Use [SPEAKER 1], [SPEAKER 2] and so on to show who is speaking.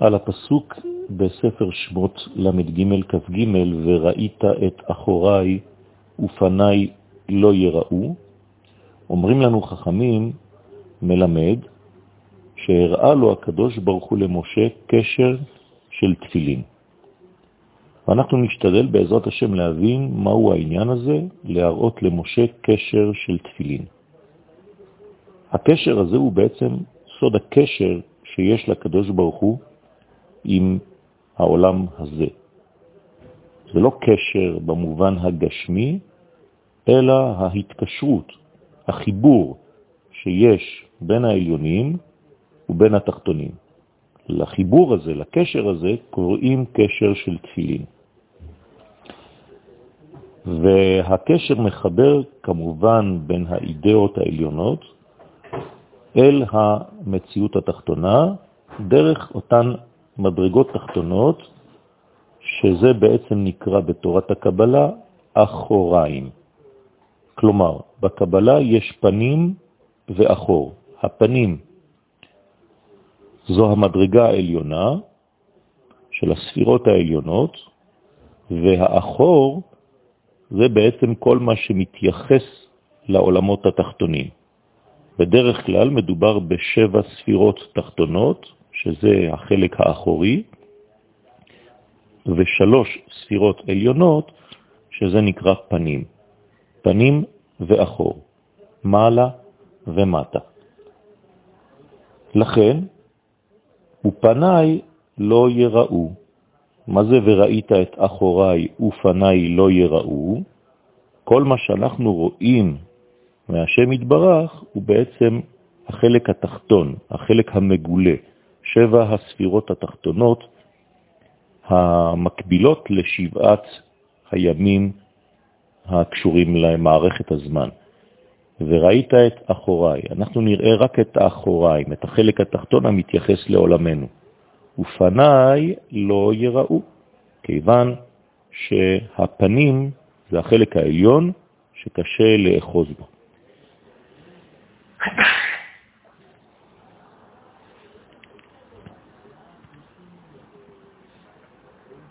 [SPEAKER 1] על הפסוק בספר שמות ל"ג כ"ג, וראית את אחוריי ופניי לא יראו, אומרים לנו חכמים, מלמד, שהראה לו הקדוש ברוך הוא למשה קשר של תפילין. ואנחנו נשתדל בעזרת השם להבין מהו העניין הזה, להראות למשה קשר של תפילין. הקשר הזה הוא בעצם סוד הקשר שיש לקדוש ברוך הוא עם העולם הזה. זה לא קשר במובן הגשמי, אלא ההתקשרות, החיבור שיש בין העליונים ובין התחתונים. לחיבור הזה, לקשר הזה, קוראים קשר של תפילין. והקשר מחבר כמובן בין האידאות העליונות אל המציאות התחתונה דרך אותן מדרגות תחתונות, שזה בעצם נקרא בתורת הקבלה אחוריים. כלומר, בקבלה יש פנים ואחור. הפנים זו המדרגה העליונה של הספירות העליונות, והאחור זה בעצם כל מה שמתייחס לעולמות התחתונים. בדרך כלל מדובר בשבע ספירות תחתונות, שזה החלק האחורי, ושלוש ספירות עליונות, שזה נקרא פנים. פנים ואחור, מעלה ומטה. לכן, ופניי לא יראו. מה זה וראית את אחוריי ופניי לא יראו? כל מה שאנחנו רואים מהשם יתברך הוא בעצם החלק התחתון, החלק המגולה, שבע הספירות התחתונות המקבילות לשבעת הימים הקשורים למערכת הזמן. וראית את אחוריי. אנחנו נראה רק את האחוריים, את החלק התחתון המתייחס לעולמנו. ופניי לא יראו, כיוון שהפנים זה החלק העליון שקשה לאחוז בו.